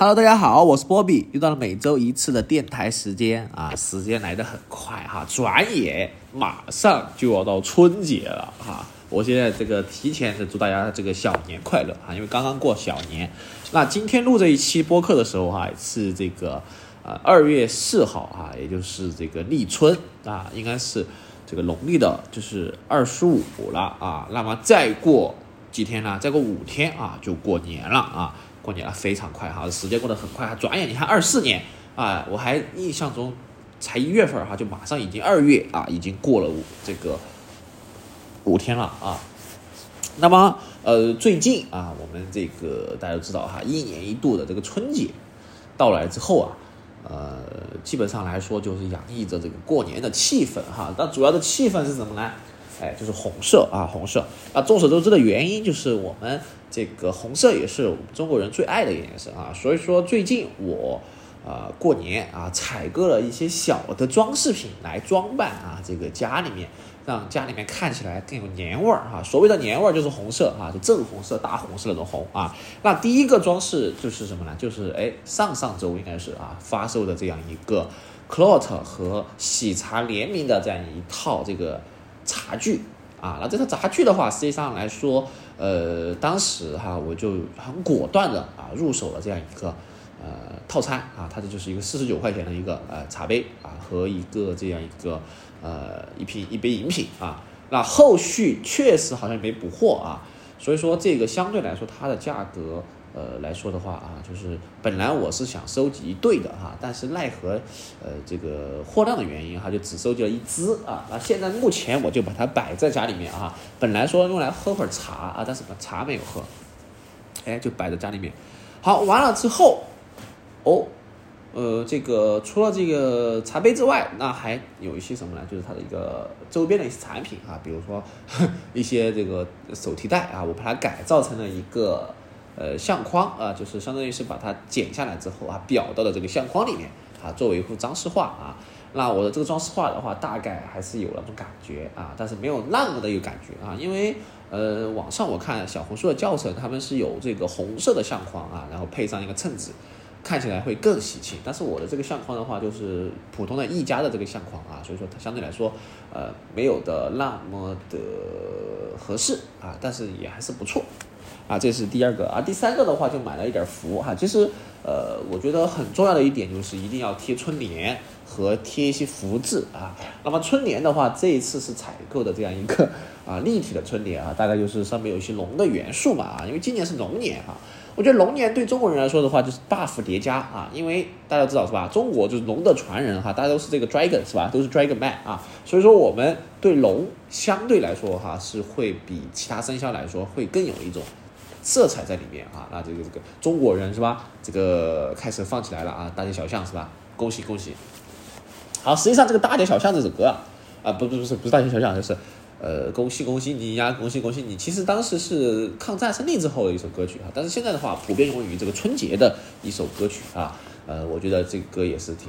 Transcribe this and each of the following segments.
Hello，大家好，我是波比，又到了每周一次的电台时间啊，时间来得很快哈，转眼马上就要到春节了哈。我现在这个提前的祝大家这个小年快乐哈，因为刚刚过小年。那今天录这一期播客的时候哈，是这个呃二月四号哈，也就是这个立春啊，应该是这个农历的，就是二十五了啊。那么再过几天呢？再过五天啊，就过年了啊。过年了，非常快哈，时间过得很快哈，转眼你看二四年啊，我还印象中才一月份哈，就马上已经二月啊，已经过了五这个五天了啊。那么呃，最近啊，我们这个大家都知道哈，一年一度的这个春节到来之后啊，呃，基本上来说就是洋溢着这个过年的气氛哈。那主要的气氛是什么呢？哎，就是红色啊，红色。那众所周知的原因就是我们这个红色也是中国人最爱的颜色啊。所以说最近我啊过年啊采购了一些小的装饰品来装扮啊这个家里面，让家里面看起来更有年味儿哈。所谓的年味儿就是红色啊，就正红色、大红色那种红啊。那第一个装饰就是什么呢？就是哎上上周应该是啊发售的这样一个，Clout 和喜茶联名的这样一套这个。茶具啊，那这套茶具的话，实际上来说，呃，当时哈我就很果断的啊入手了这样一个呃套餐啊，它这就是一个四十九块钱的一个呃茶杯啊和一个这样一个呃一瓶一杯饮品啊，那后续确实好像没补货啊，所以说这个相对来说它的价格。呃来说的话啊，就是本来我是想收集一对的哈，但是奈何呃这个货量的原因哈，就只收集了一只啊。那现在目前我就把它摆在家里面啊，本来说用来喝会儿茶啊，但是把茶没有喝，哎，就摆在家里面。好，完了之后，哦，呃，这个除了这个茶杯之外，那还有一些什么呢？就是它的一个周边的一些产品啊，比如说 一些这个手提袋啊，我把它改造成了一个。呃，相框啊，就是相当于是把它剪下来之后啊，裱到了这个相框里面啊，作为一幅装饰画啊。那我的这个装饰画的话，大概还是有那种感觉啊，但是没有那么的有感觉啊，因为呃，网上我看小红书的教程，他们是有这个红色的相框啊，然后配上一个衬纸，看起来会更喜庆。但是我的这个相框的话，就是普通的一家的这个相框啊，所以说它相对来说，呃，没有的那么的合适啊，但是也还是不错。啊，这是第二个啊，第三个的话就买了一点福哈。其实，呃，我觉得很重要的一点就是一定要贴春联和贴一些福字啊。那么春联的话，这一次是采购的这样一个啊立体的春联啊，大概就是上面有一些龙的元素嘛啊，因为今年是龙年哈。我觉得龙年对中国人来说的话就是 buff 叠加啊，因为大家知道是吧？中国就是龙的传人哈，大家都是这个 dragon 是吧？都是 dragon man 啊，所以说我们对龙相对来说哈是会比其他生肖来说会更有一种。色彩在里面啊，那这个这个中国人是吧？这个开始放起来了啊，大街小巷是吧？恭喜恭喜！好，实际上这个大街小巷这首歌啊，啊不不不是不是大街小巷，就是呃恭喜恭喜你呀，恭喜恭喜你。其实当时是抗战胜利之后的一首歌曲啊，但是现在的话普遍用于这个春节的一首歌曲啊。呃，我觉得这个歌也是挺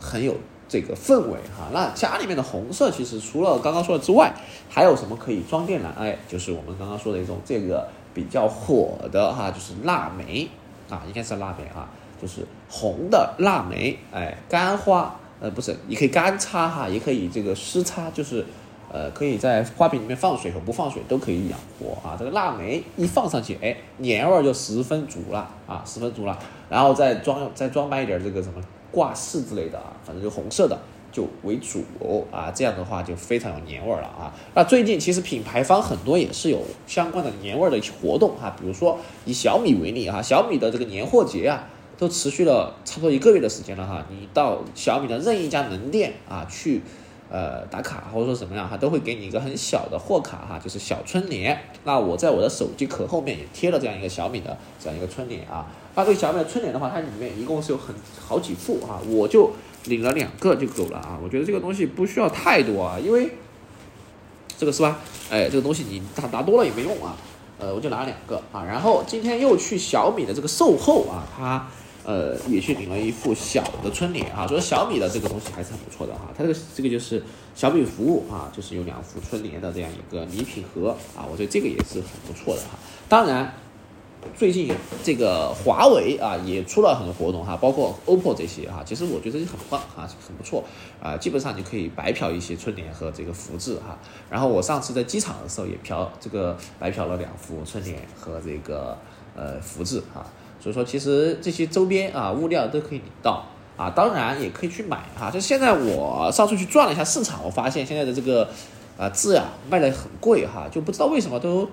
很有这个氛围哈。那家里面的红色其实除了刚刚说的之外，还有什么可以装电呢？哎，就是我们刚刚说的一种这个。比较火的哈，就是腊梅啊，应该是腊梅啊，就是红的腊梅，哎，干花，呃，不是，你可以干插哈，也可以这个湿插，就是呃，可以在花瓶里面放水和不放水都可以养活啊。这个腊梅一放上去，哎，年味儿就十分足了啊，十分足了。然后再装再装扮一点这个什么挂饰之类的啊，反正就红色的。就为主啊，这样的话就非常有年味儿了啊。那最近其实品牌方很多也是有相关的年味儿的一些活动哈，比如说以小米为例啊，小米的这个年货节啊，都持续了差不多一个月的时间了哈。你到小米的任意一家门店啊去，呃打卡或者说怎么样哈，都会给你一个很小的货卡哈，就是小春联。那我在我的手机壳后面也贴了这样一个小米的这样一个春联啊。那这个小米的春联的话，它里面一共是有很好几副啊，我就。领了两个就够了啊！我觉得这个东西不需要太多啊，因为这个是吧？哎，这个东西你拿拿多了也没用啊。呃，我就拿两个啊。然后今天又去小米的这个售后啊，他呃也去领了一副小的春联啊。所以小米的这个东西还是很不错的哈。它这个这个就是小米服务啊，就是有两副春联的这样一个礼品盒啊。我觉得这个也是很不错的哈。当然，最近这个华为啊也出了很多活动哈，包括 OPPO 这些哈，其实我觉得很棒哈，很不错啊，基本上你可以白嫖一些春联和这个福字哈。然后我上次在机场的时候也嫖这个白嫖了两幅春联和这个呃福字哈。所以说其实这些周边啊物料都可以领到啊，当然也可以去买哈。就现在我上次去转了一下市场，我发现现在的这个啊字呀卖的很贵哈，就不知道为什么都。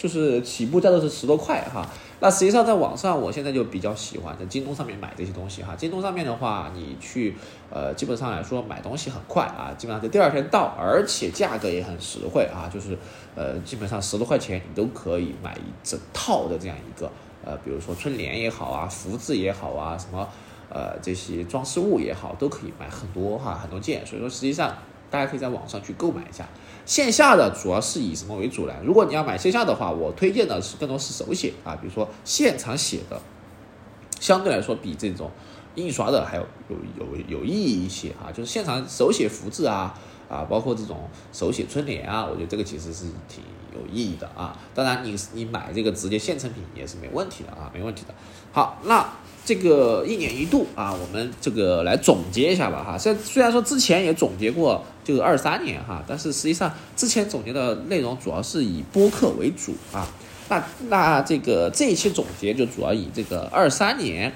就是起步价都是十多块哈，那实际上在网上，我现在就比较喜欢在京东上面买这些东西哈。京东上面的话，你去呃，基本上来说买东西很快啊，基本上在第二天到，而且价格也很实惠啊，就是呃，基本上十多块钱你都可以买一整套的这样一个呃，比如说春联也好啊，福字也好啊，什么呃这些装饰物也好，都可以买很多哈，很多件。所以说实际上大家可以在网上去购买一下。线下的主要是以什么为主呢？如果你要买线下的话，我推荐的是更多是手写啊，比如说现场写的，相对来说比这种印刷的还有有有有意义一些啊。就是现场手写福字啊啊，包括这种手写春联啊，我觉得这个其实是挺有意义的啊。当然，你你买这个直接现成品也是没问题的啊，没问题的。好，那。这个一年一度啊，我们这个来总结一下吧哈。虽虽然说之前也总结过这个二三年哈，但是实际上之前总结的内容主要是以播客为主啊。那那这个这一期总结就主要以这个二三年，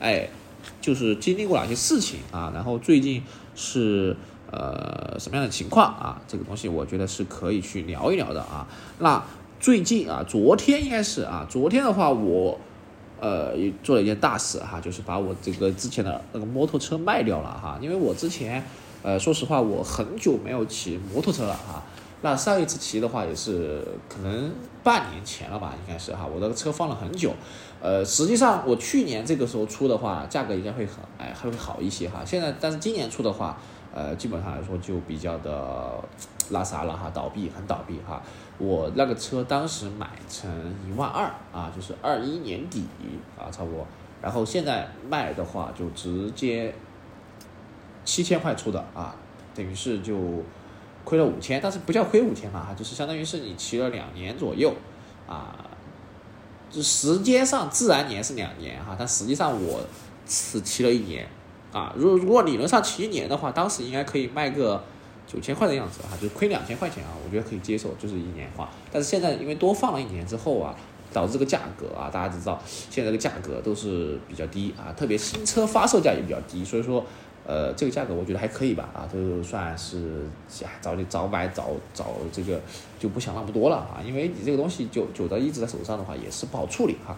哎，就是经历过哪些事情啊，然后最近是呃什么样的情况啊？这个东西我觉得是可以去聊一聊的啊。那最近啊，昨天应该是啊，昨天的话我。呃，也做了一件大事哈，就是把我这个之前的那个摩托车卖掉了哈。因为我之前，呃，说实话，我很久没有骑摩托车了哈。那上一次骑的话，也是可能半年前了吧，应该是哈。我那个车放了很久，呃，实际上我去年这个时候出的话，价格应该会很哎，还会好一些哈。现在，但是今年出的话，呃，基本上来说就比较的拉撒了哈，倒闭，很倒闭哈。我那个车当时买成一万二啊，就是二一年底啊，差不多。然后现在卖的话，就直接七千块出的啊，等于是就亏了五千，但是不叫亏五千嘛，就是相当于是你骑了两年左右啊。就时间上自然年是两年哈，但实际上我只骑了一年啊。如如果理论上骑一年的话，当时应该可以卖个。九千块的样子哈，就亏两千块钱啊，我觉得可以接受，就是一年化。但是现在因为多放了一年之后啊，导致这个价格啊，大家知道现在这个价格都是比较低啊，特别新车发售价也比较低，所以说呃这个价格我觉得还可以吧啊，都算是早点早买早早这个就不想那么多了啊，因为你这个东西就久的一直在手上的话也是不好处理哈。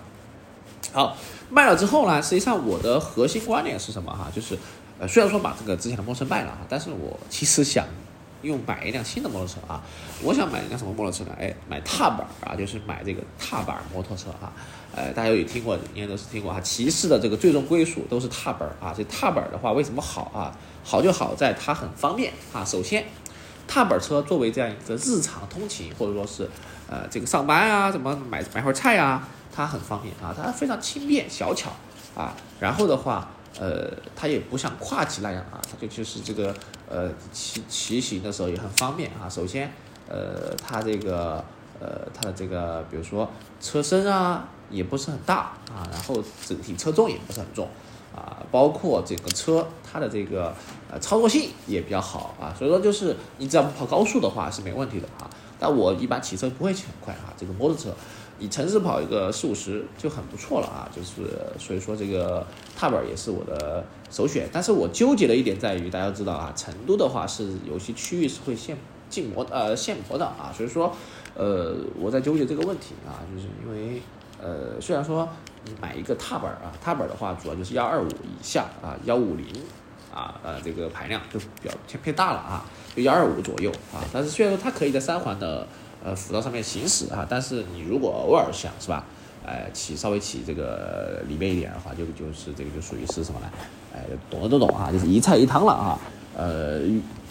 好，卖了之后呢，实际上我的核心观点是什么哈，就是。呃，虽然说把这个之前的摩托车卖了哈，但是我其实想用买一辆新的摩托车啊。我想买一辆什么摩托车呢？哎，买踏板啊，就是买这个踏板摩托车啊。呃，大家有听过，应该都是听过哈。骑士的这个最终归属都是踏板啊。这踏板的话，为什么好啊？好就好在它很方便啊。首先，踏板车作为这样一个日常通勤，或者说是呃这个上班啊，怎么买买会菜啊，它很方便啊。它非常轻便小巧啊。然后的话。呃，它也不像跨骑那样啊，它就就是这个呃骑骑行的时候也很方便啊。首先，呃，它这个呃它的这个比如说车身啊也不是很大啊，然后整体车重也不是很重啊，包括这个车它的这个呃操作性也比较好啊。所以说就是你只要不跑高速的话是没问题的啊。但我一般骑车不会骑很快啊，这个摩托车。你城市跑一个四五十就很不错了啊，就是所以说这个踏板也是我的首选。但是我纠结的一点在于，大家知道啊，成都的话是有些区域是会限禁摩呃限摩的啊，所以说呃我在纠结这个问题啊，就是因为呃虽然说你买一个踏板啊，踏板的话主要就是幺二五以下啊，幺五零啊呃这个排量就比较偏偏大了啊，就幺二五左右啊，但是虽然说它可以在三环的。呃，辅道上面行驶啊，但是你如果偶尔想是吧，呃，骑稍微骑这个里面一点的话，就就是这个就属于是什么呢？哎，懂的都懂啊，就是一菜一汤了啊。呃，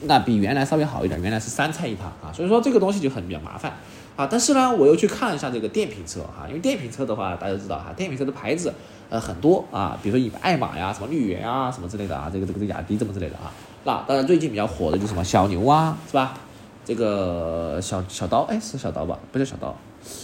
那比原来稍微好一点，原来是三菜一汤啊，所以说这个东西就很比较麻烦啊。但是呢，我又去看了一下这个电瓶车哈，因为电瓶车的话，大家知道哈，电瓶车的牌子呃很多啊，比如说你爱玛呀、什么绿源啊、什么之类的啊，这个这个雅迪这么之类的啊。那当然最近比较火的就是什么小牛啊，是吧？这个小小刀，哎，是小刀吧？不叫小刀，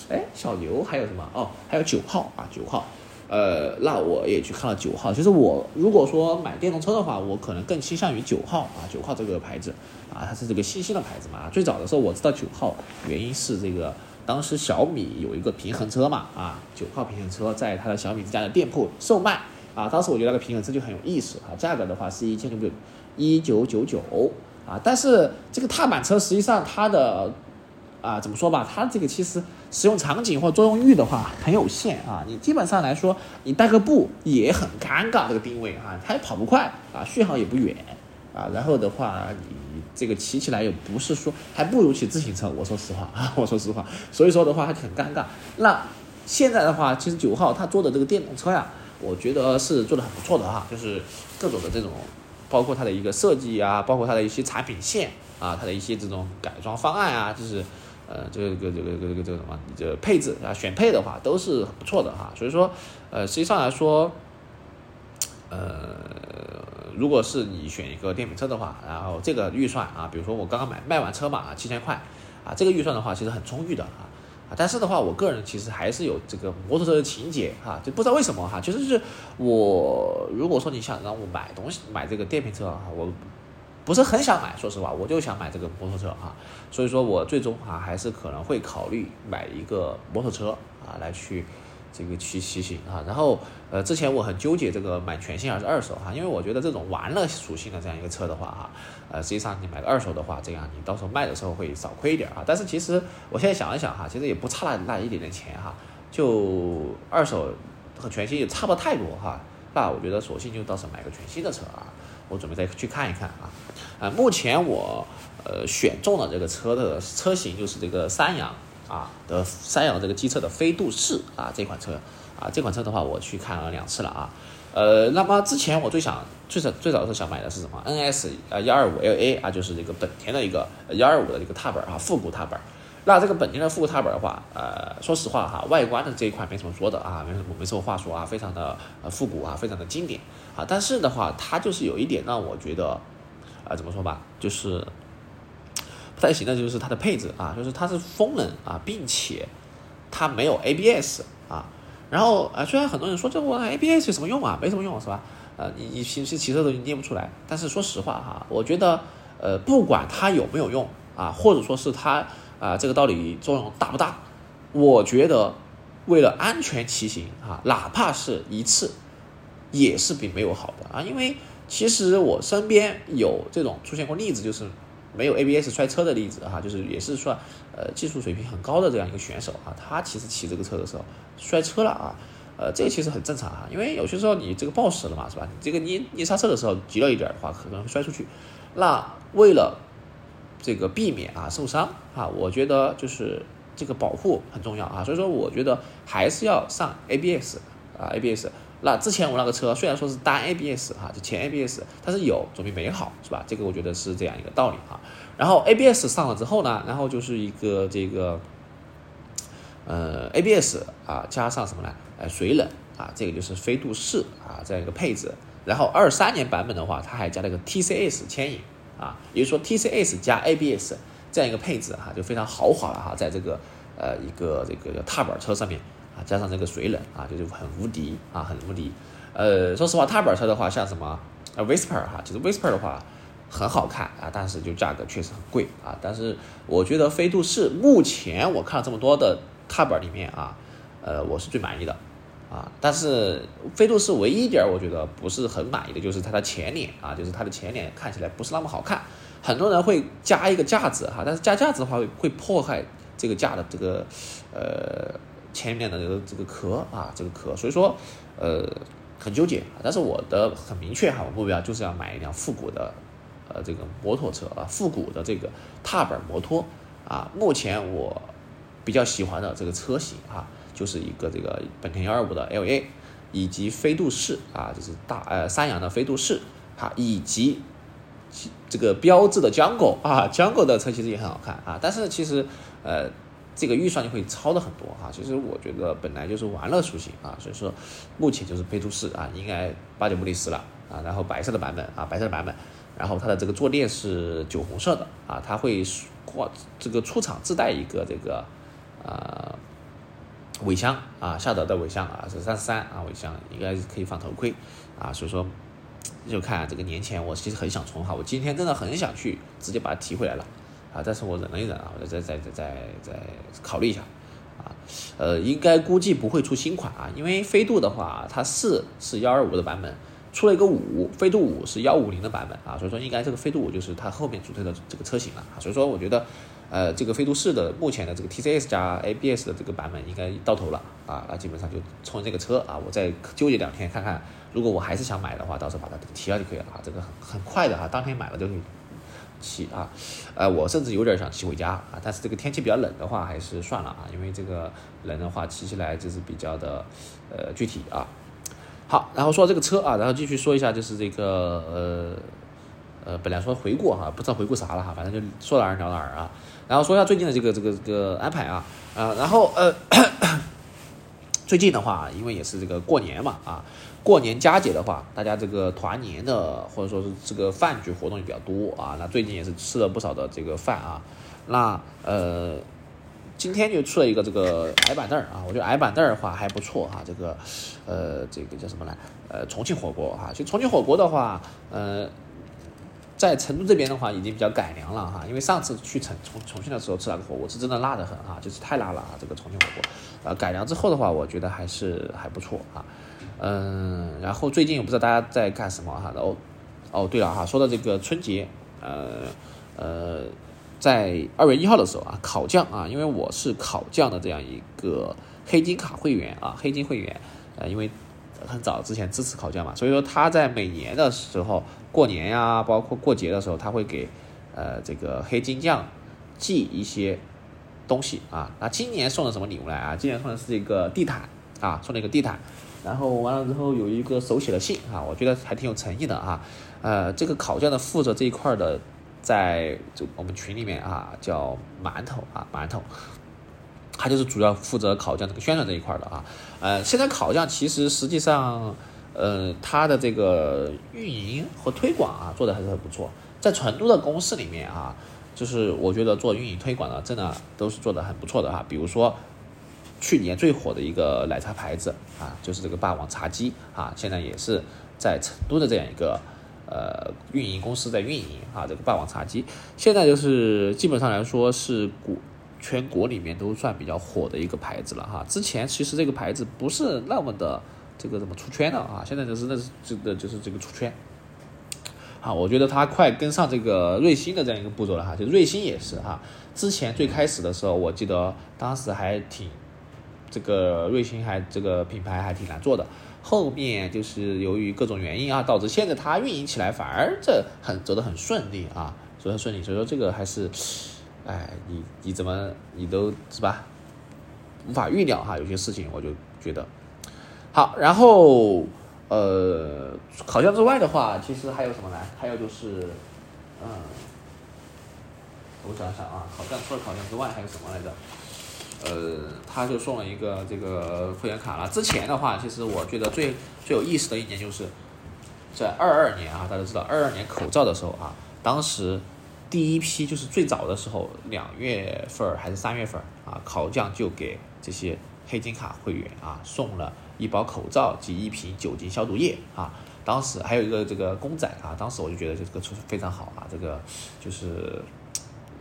哎，小牛还有什么？哦，还有九号啊，九号。呃，那我也去看了九号。其实我如果说买电动车的话，我可能更倾向于九号啊，九号这个牌子啊，它是这个新兴的牌子嘛。最早的时候我知道九号，原因是这个当时小米有一个平衡车嘛，啊，九号平衡车在它的小米之家的店铺售卖啊。当时我觉得那个平衡车就很有意思啊，价格的话是一千九百一九九九啊，但是这个踏板车实际上它的。啊，怎么说吧，它这个其实使用场景或作用域的话很有限啊。你基本上来说，你带个步也很尴尬，这个定位啊，它也跑不快啊，续航也不远啊。然后的话，你这个骑起来也不是说，还不如骑自行车。我说实话啊，我说实话，所以说的话还很尴尬。那现在的话，其实九号它做的这个电动车呀，我觉得是做的很不错的哈，就是各种的这种，包括它的一个设计啊，包括它的一些产品线啊，它的一些这种改装方案啊，就是。呃，这个这个这个这个这个什么，这配置啊，选配的话都是很不错的哈。所以说，呃，实际上来说，呃，如果是你选一个电瓶车的话，然后这个预算啊，比如说我刚刚买卖完车嘛啊，七千块啊，这个预算的话其实很充裕的啊。但是的话，我个人其实还是有这个摩托车的情节哈，就不知道为什么哈，其实是我如果说你想让我买东西买这个电瓶车啊，我。不是很想买，说实话，我就想买这个摩托车哈，所以说我最终啊还是可能会考虑买一个摩托车啊来去这个去骑行啊。然后呃之前我很纠结这个买全新还是二手哈，因为我觉得这种玩乐属性的这样一个车的话哈，呃实际上你买个二手的话，这样你到时候卖的时候会少亏一点啊。但是其实我现在想一想哈，其实也不差那那一点点钱哈，就二手和全新也差不太多哈。那我觉得索性就到时候买个全新的车啊。我准备再去看一看啊，啊，目前我呃选中了这个车的车型就是这个三阳啊的三阳这个机车的飞度四啊这款车啊这款车的话我去看了两次了啊，呃，那么之前我最想最早最早是想买的是什么？NS 啊幺二五 LA 啊就是这个本田的一个幺二五的一个踏板啊复古踏板。那这个本田的复古踏板的话，呃，说实话哈，外观的这一块没什么说的啊，没什么没什么话说啊，非常的呃复古啊，非常的经典啊。但是的话，它就是有一点让我觉得，啊，怎么说吧，就是不太行的，就是它的配置啊，就是它是风冷啊，并且它没有 ABS 啊。然后啊，虽然很多人说这我 ABS 有什么用啊，没什么用是吧？呃，你你平时骑车都捏不出来。但是说实话哈，我觉得呃，不管它有没有用啊，或者说是它。啊，这个道理作用大不大？我觉得，为了安全骑行啊，哪怕是一次，也是比没有好的啊。因为其实我身边有这种出现过例子，就是没有 ABS 摔车的例子哈，就是也是算呃技术水平很高的这样一个选手啊，他其实骑这个车的时候摔车了啊，呃，这个其实很正常哈，因为有些时候你这个抱实了嘛，是吧？你这个捏捏刹车的时候急了一点的话，可能会摔出去。那为了这个避免啊受伤啊，我觉得就是这个保护很重要啊，所以说我觉得还是要上 ABS 啊 ABS。那之前我那个车虽然说是单 ABS 哈，就前 ABS，但是有总比没好是吧？这个我觉得是这样一个道理哈。然后 ABS 上了之后呢，然后就是一个这个呃 ABS 啊加上什么呢？呃水冷啊，这个就是飞度四啊这样一个配置。然后二三年版本的话，它还加了个 TCS 牵引。啊，也就是说 TCS 加 ABS 这样一个配置哈，就非常豪华了哈，在这个呃一个这个踏板车上面啊，加上这个水冷啊，就是很无敌啊，很无敌。呃，说实话，踏板车的话，像什么呃 Whisper 哈，其实 Whisper 的话很好看啊，但是就价格确实很贵啊。但是我觉得飞度是目前我看了这么多的踏板里面啊，呃，我是最满意的。啊，但是飞度是唯一一点我觉得不是很满意的，就是它的前脸啊，就是它的前脸看起来不是那么好看。很多人会加一个架子哈，但是加架子的话会会破坏这个架的这个呃前面的这个这个壳啊，这个壳，所以说呃很纠结。但是我的很明确哈，我目标就是要买一辆复古的呃这个摩托车啊，复古的这个踏板摩托啊。目前我比较喜欢的这个车型啊。就是一个这个本田幺二五的 L A，以及飞度四啊，就是大呃三阳的飞度四啊，以及这个标志的江狗啊，江狗的车其实也很好看啊，但是其实呃这个预算就会超的很多哈。其实我觉得本来就是玩乐属性啊，所以说目前就是飞度四啊，应该八九不离十了啊。然后白色的版本啊，白色的版本，然后它的这个坐垫是酒红色的啊，它会挂这个出厂自带一个这个呃。尾箱啊，夏德的尾箱啊是三十三啊，尾箱应该是可以放头盔啊，所以说就看这个年前我其实很想充哈，我今天真的很想去直接把它提回来了啊，但是我忍了一忍啊，我再再再再再考虑一下啊，呃，应该估计不会出新款啊，因为飞度的话它四是幺二五的版本。出了一个五，飞度五是幺五零的版本啊，所以说应该这个飞度五就是它后面主推的这个车型了啊，所以说我觉得，呃，这个飞度四的目前的这个 TCS 加 ABS 的这个版本应该到头了啊，那基本上就冲这个车啊，我再纠结两天看看，如果我还是想买的话，到时候把它提了就可以了啊，这个很很快的哈，当天买了就骑啊，呃，我甚至有点想骑回家啊，但是这个天气比较冷的话，还是算了啊，因为这个冷的话骑起来就是比较的呃具体啊。好，然后说这个车啊，然后继续说一下，就是这个呃呃，本来说回顾哈，不知道回顾啥了哈，反正就说哪儿聊哪儿啊。然后说一下最近的这个这个这个安排啊啊，然后呃，最近的话，因为也是这个过年嘛啊，过年佳节的话，大家这个团年的或者说是这个饭局活动也比较多啊。那最近也是吃了不少的这个饭啊，那呃。今天就出了一个这个矮板凳儿啊，我觉得矮板凳儿的话还不错哈。这个，呃，这个叫什么呢？呃，重庆火锅哈。其实重庆火锅的话，呃，在成都这边的话已经比较改良了哈。因为上次去成重重庆的时候吃那个火锅是真的辣的很哈，就是太辣了啊。这个重庆火锅，呃，改良之后的话，我觉得还是还不错啊。嗯，然后最近我不知道大家在干什么哈。然后，哦，对了哈，说到这个春节，呃，呃。在二月一号的时候啊，考将啊，因为我是考将的这样一个黑金卡会员啊，黑金会员，呃，因为很早之前支持考将嘛，所以说他在每年的时候过年呀，包括过节的时候，他会给呃这个黑金将寄一些东西啊。那今年送的什么礼物来啊？今年送的是一个地毯啊，送了一个地毯，然后完了之后有一个手写的信啊，我觉得还挺有诚意的啊。呃，这个考匠的负责这一块的。在就我们群里面啊，叫馒头啊，馒头，他就是主要负责考匠这个宣传这一块的啊。呃，现在考匠其实实际上，呃，他的这个运营和推广啊，做的还是很不错。在成都的公司里面啊，就是我觉得做运营推广的，真的都是做的很不错的哈。比如说去年最火的一个奶茶牌子啊，就是这个霸王茶姬啊，现在也是在成都的这样一个。呃，运营公司在运营啊，这个霸王茶姬现在就是基本上来说是国全国里面都算比较火的一个牌子了哈。之前其实这个牌子不是那么的这个怎么出圈的啊，现在就是那是这个就是这个出圈。好，我觉得它快跟上这个瑞幸的这样一个步骤了哈，就瑞幸也是哈。之前最开始的时候，我记得当时还挺这个瑞幸还这个品牌还挺难做的。后面就是由于各种原因啊，导致现在它运营起来反而这很走得很顺利啊，走得很顺利。所以说这个还是，哎，你你怎么你都是吧，无法预料哈，有些事情我就觉得好。然后呃，烤箱之外的话，其实还有什么呢？还有就是，嗯，我想想啊，烤箱除了烤箱之外还有什么来着？呃，他就送了一个这个会员卡了。之前的话，其实我觉得最最有意思的一年就是在二二年啊，大家知道二二年口罩的时候啊，当时第一批就是最早的时候，两月份还是三月份啊，考将就给这些黑金卡会员啊送了一包口罩及一瓶酒精消毒液啊。当时还有一个这个公仔啊，当时我就觉得这个非常好啊，这个就是。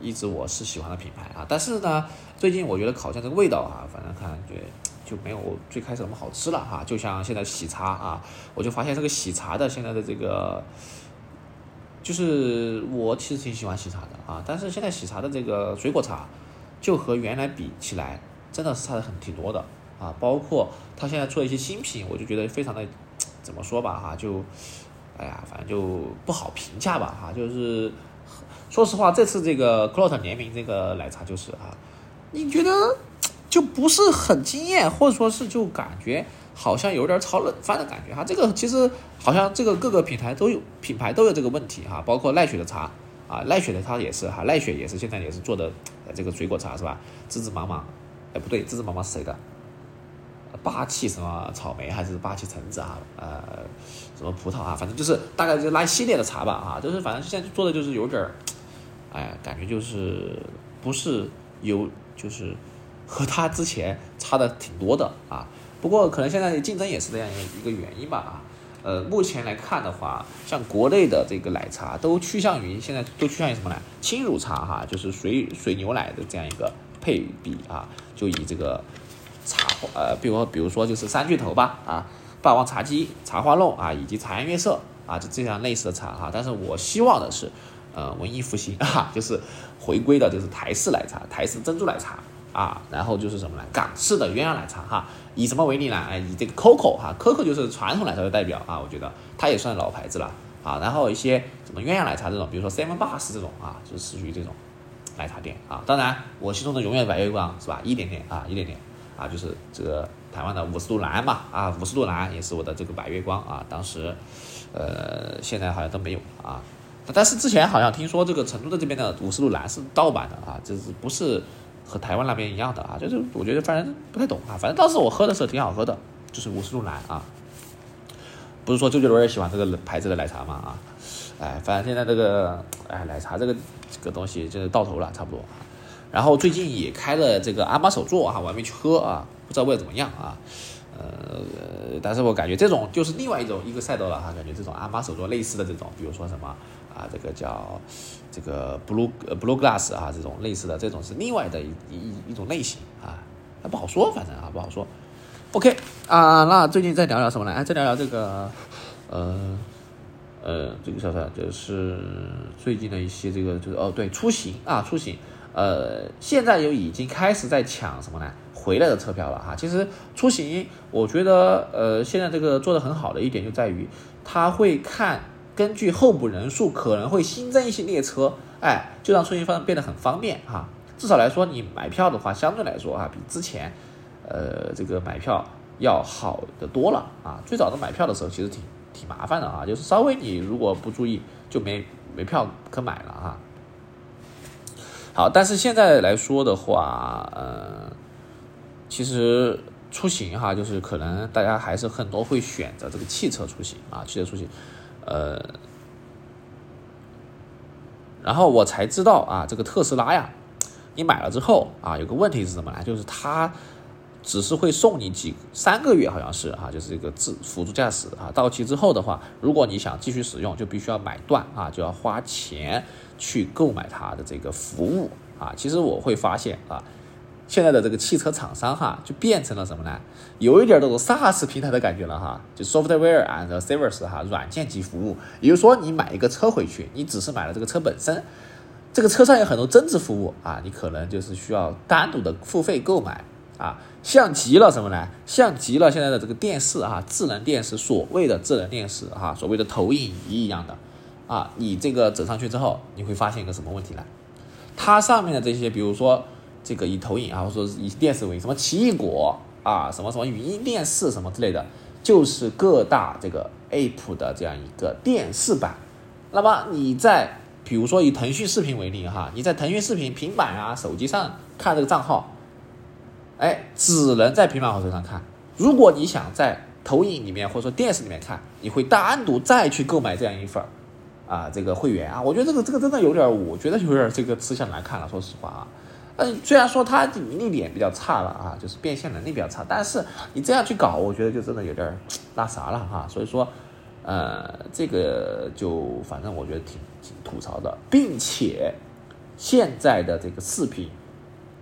一直我是喜欢的品牌啊，但是呢，最近我觉得烤箱这个味道啊，反正感觉就没有最开始那么好吃了哈。就像现在喜茶啊，我就发现这个喜茶的现在的这个，就是我其实挺喜欢喜茶的啊，但是现在喜茶的这个水果茶，就和原来比起来，真的是差的很挺多的啊。包括它现在出了一些新品，我就觉得非常的怎么说吧哈，就哎呀，反正就不好评价吧哈，就是。说实话，这次这个 c l o t 联名这个奶茶就是啊，你觉得就不是很惊艳，或者说是就感觉好像有点炒冷饭的感觉哈。这个其实好像这个各个品牌都有品牌都有这个问题哈，包括奈雪的茶啊，奈雪的它也是哈，奈雪也是现在也是做的这个水果茶是吧？芝芝芒芒，哎不对，芝芝芒芒是谁的？霸气什么草莓还是霸气橙子啊？呃，什么葡萄啊？反正就是大概就那一系列的茶吧啊，就是反正现在做的就是有点儿。哎，感觉就是不是有，就是和他之前差的挺多的啊。不过可能现在竞争也是这样一个原因吧啊。呃，目前来看的话，像国内的这个奶茶都趋向于现在都趋向于什么呢？轻乳茶哈，就是水水牛奶的这样一个配比啊，就以这个茶呃，比如比如说就是三巨头吧啊，霸王茶姬、茶花弄啊，以及茶颜悦色啊，就这样类似的茶哈。但是我希望的是。呃，文艺复兴 啊，就是回归的，就是台式奶茶、台式珍珠奶茶啊，然后就是什么呢？港式的鸳鸯奶茶哈，以什么为例呢？哎，以这个 COCO 哈，COCO 就是传统奶茶的代表啊，我觉得它也算老牌子了啊。然后一些什么鸳鸯奶茶这种，比如说 Seven Bus 这种啊，就是属于这种奶茶店啊。当然，我心中的永远白月光是吧？一点点啊，一点点啊，就是这个台湾的五十度蓝嘛啊，五十度蓝也是我的这个白月光啊。当时，呃，现在好像都没有啊。但是之前好像听说这个成都的这边的五十度蓝是盗版的啊，就是不是和台湾那边一样的啊，就是我觉得反正不太懂啊，反正当时我喝的时候挺好喝的，就是五十度蓝啊，不是说周杰伦也喜欢这个牌子的奶茶嘛啊，哎，反正现在这个哎奶茶这个这个东西就是到头了差不多，然后最近也开了这个阿玛手作啊，我还没去喝啊，不知道味道怎么样啊。呃，但是我感觉这种就是另外一种一个赛道了哈，感觉这种阿玛手作类似的这种，比如说什么啊，这个叫这个 blue blue glass 啊，这种类似的这种是另外的一一一种类型啊，还不好说，反正啊不好说。OK 啊，那最近再聊聊什么呢？哎，再聊聊这个呃呃，这个叫啥？就是最近的一些这个就是哦对，出行啊出行，呃，现在又已经开始在抢什么呢？回来的车票了哈，其实出行，我觉得呃，现在这个做的很好的一点就在于，他会看根据候补人数可能会新增一些列车，哎，就让出行方变得很方便哈。至少来说，你买票的话，相对来说啊，比之前呃这个买票要好的多了啊。最早的买票的时候其实挺挺麻烦的啊，就是稍微你如果不注意，就没没票可买了啊。好，但是现在来说的话，呃。其实出行哈，就是可能大家还是很多会选择这个汽车出行啊，汽车出行，呃，然后我才知道啊，这个特斯拉呀，你买了之后啊，有个问题是什么呢？就是它只是会送你几三个月，好像是哈，就是这个自辅助驾驶啊，到期之后的话，如果你想继续使用，就必须要买断啊，就要花钱去购买它的这个服务啊。其实我会发现啊。现在的这个汽车厂商哈，就变成了什么呢？有一点这种 SaaS 平台的感觉了哈，就 Software and Service 哈，软件及服务。也就是说，你买一个车回去，你只是买了这个车本身，这个车上有很多增值服务啊，你可能就是需要单独的付费购买啊。像极了什么呢？像极了现在的这个电视啊，智能电视，所谓的智能电视哈，所谓的投影仪一样的啊，你这个整上去之后，你会发现一个什么问题呢？它上面的这些，比如说。这个以投影啊，或者说以电视为什么奇异果啊，什么什么语音电视什么之类的，就是各大这个 App 的这样一个电视版。那么你在比如说以腾讯视频为例哈，你在腾讯视频平板啊、手机上看这个账号，哎，只能在平板或手机上看。如果你想在投影里面或者说电视里面看，你会单独再去购买这样一份啊这个会员啊。我觉得这个这个真的有点，我觉得有点这个吃相难看了。说实话啊。嗯，虽然说它盈利点比较差了啊，就是变现能力比较差，但是你这样去搞，我觉得就真的有点那啥了哈。所以说，呃，这个就反正我觉得挺挺吐槽的，并且现在的这个视频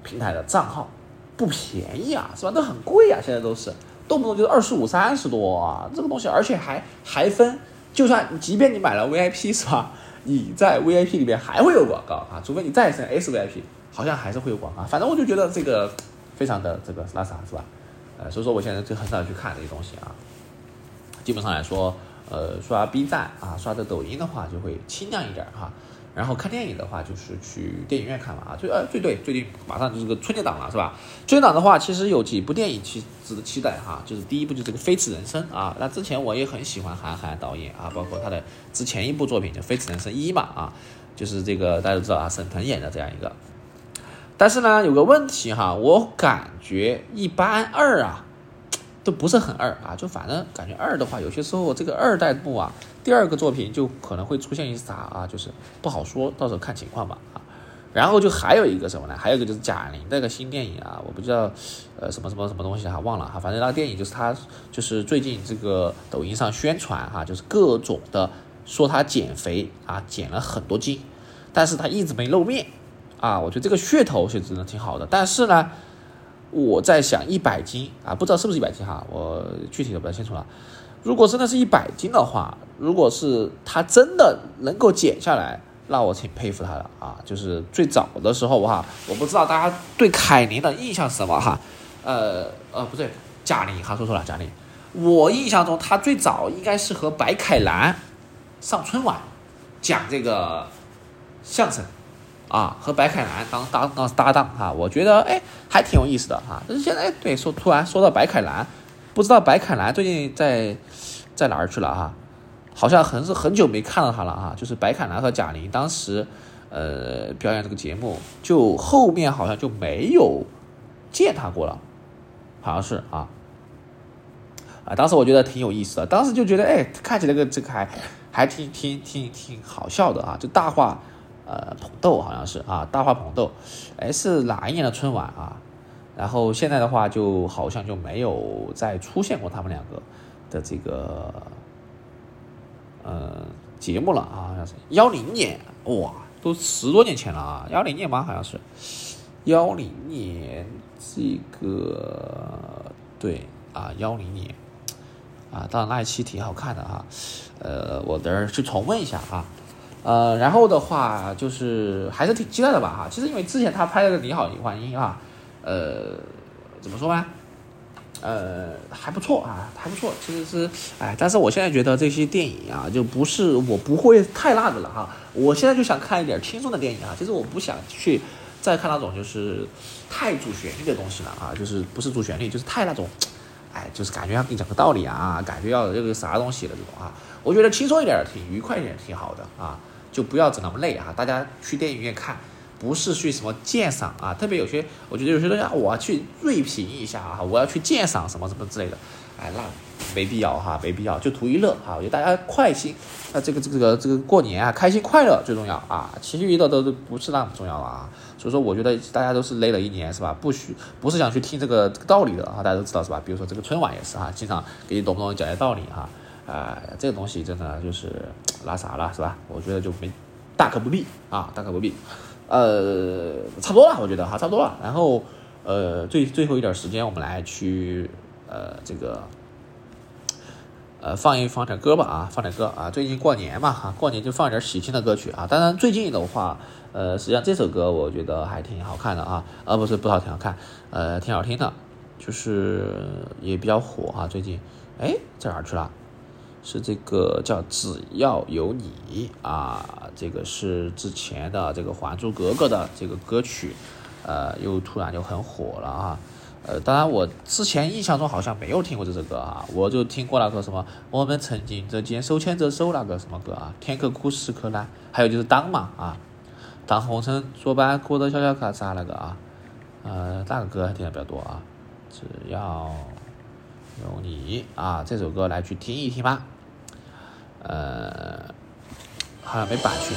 平台的账号不便宜啊，是吧？都很贵啊，现在都是动不动就是二十五、三十多啊，这个东西，而且还还分，就算即便你买了 VIP 是吧？你在 VIP 里面还会有广告啊，除非你再升 SVIP。好像还是会有广告，反正我就觉得这个非常的这个拉萨是吧？呃，所以说我现在就很少去看这些东西啊。基本上来说，呃，刷 B 站啊，刷的抖音的话就会清亮一点哈。然后看电影的话，就是去电影院看嘛啊。最呃最对，最近马上就是个春节档了是吧？春节档的话，其实有几部电影其值得期待哈。就是第一部就这个《飞驰人生》啊，那之前我也很喜欢韩寒导演啊，包括他的之前一部作品叫《飞驰人生一》嘛啊，就是这个大家都知道啊，沈腾演的这样一个。但是呢，有个问题哈，我感觉一般二啊，都不是很二啊，就反正感觉二的话，有些时候这个二代目啊，第二个作品就可能会出现一啥啊，就是不好说，到时候看情况吧啊。然后就还有一个什么呢？还有一个就是贾玲那个新电影啊，我不知道，呃，什么什么什么东西哈，忘了哈。反正那个电影就是他，就是最近这个抖音上宣传哈，就是各种的说他减肥啊，减了很多斤，但是他一直没露面啊。我觉得这个噱头是真的挺好的，但是呢，我在想一百斤啊，不知道是不是一百斤哈，我具体的不太清楚了。如果真的是一百斤的话，如果是他真的能够减下来。那我挺佩服他的啊，就是最早的时候哈，我不知道大家对凯琳的印象是什么哈，呃呃不对，贾玲哈说错了贾玲，我印象中他最早应该是和白凯南上春晚讲这个相声啊，和白凯南当当当搭档哈，我觉得哎还挺有意思的哈，但是现在对说突然说到白凯南，不知道白凯南最近在在哪儿去了哈。好像很是很久没看到他了啊，就是白凯南和贾玲当时，呃，表演这个节目，就后面好像就没有见他过了，好像是啊，啊，当时我觉得挺有意思的，当时就觉得哎，看起来个这个还还挺挺挺挺好笑的啊，就大话呃捧逗好像是啊，大话捧逗，哎是哪一年的春晚啊？然后现在的话就好像就没有再出现过他们两个的这个。呃，节目了啊，好像是幺零年，哇，都十多年前了啊，幺零年吗？好像是幺零年，这个对啊，幺零年啊，当然那一期挺好看的啊，呃，我等儿去重温一下啊，呃，然后的话就是还是挺期待的吧哈，其实因为之前他拍了个《你好，李焕英》啊，呃，怎么说呢？呃，还不错啊，还不错。其实是，哎，但是我现在觉得这些电影啊，就不是我不会太那个了哈。我现在就想看一点轻松的电影啊。其实我不想去再看那种就是太主旋律的东西了啊，就是不是主旋律，就是太那种，哎，就是感觉要给你讲个道理啊，感觉要这个啥东西的这种啊。我觉得轻松一点，挺愉快一点，挺好的啊，就不要整那么累啊。大家去电影院看。不是去什么鉴赏啊，特别有些，我觉得有些东西啊，我要去锐评一下啊，我要去鉴赏什么什么之类的，哎，那没必要哈，没必要，就图一乐哈，我觉得大家快心，那这个这个这个这个过年啊，开心快乐最重要啊，其余的都都不是那么重要了啊，所以说我觉得大家都是累了一年是吧？不许不是想去听这个这个道理的啊，大家都知道是吧？比如说这个春晚也是啊，经常给你懂不懂讲些道理哈，啊，这个东西真的就是 那啥了是吧？我觉得就没大可不必啊，大可不必。呃，差不多了，我觉得哈，差不多了。然后，呃，最最后一点时间，我们来去呃这个呃放一放点歌吧啊，放点歌啊。最近过年嘛哈，过年就放点喜庆的歌曲啊。当然，最近的话，呃，实际上这首歌我觉得还挺好看的啊，呃，不是不好挺好看，呃，挺好听的，就是也比较火哈。最近，哎，在哪去了？是这个叫只要有你啊，这个是之前的这个《还珠格格》的这个歌曲，呃，又突然就很火了啊。呃，当然我之前印象中好像没有听过这首歌啊，我就听过那个什么我们曾经这肩手牵着手那个什么歌啊，天可苦时可难，还有就是当嘛啊，当红尘作伴过得潇潇洒洒那个啊，呃，那个歌还听的比较多啊，只要。有你啊，这首歌来去听一听吧。呃，好像没版权。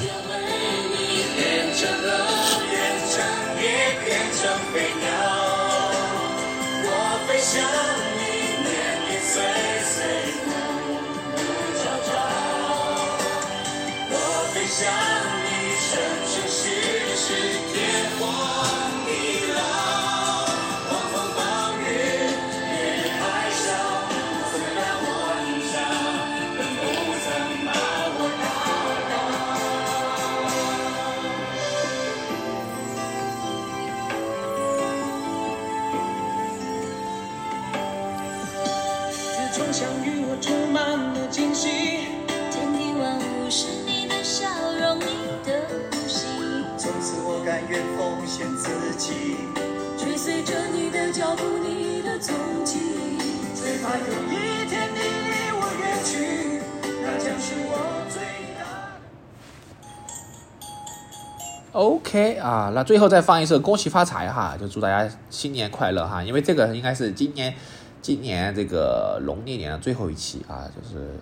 OK 啊，那最后再放一首《恭喜发财》哈，就祝大家新年快乐哈，因为这个应该是今年今年这个农历年的最后一期啊，就是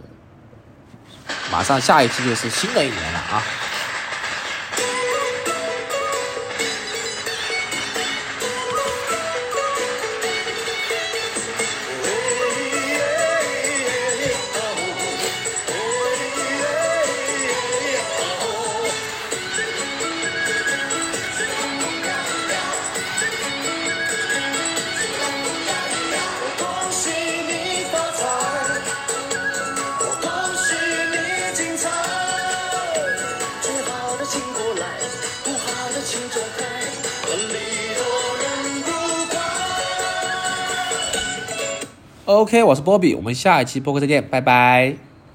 马上下一期就是新的一年了啊。OK，我是波比，我们下一期播客再见，拜拜。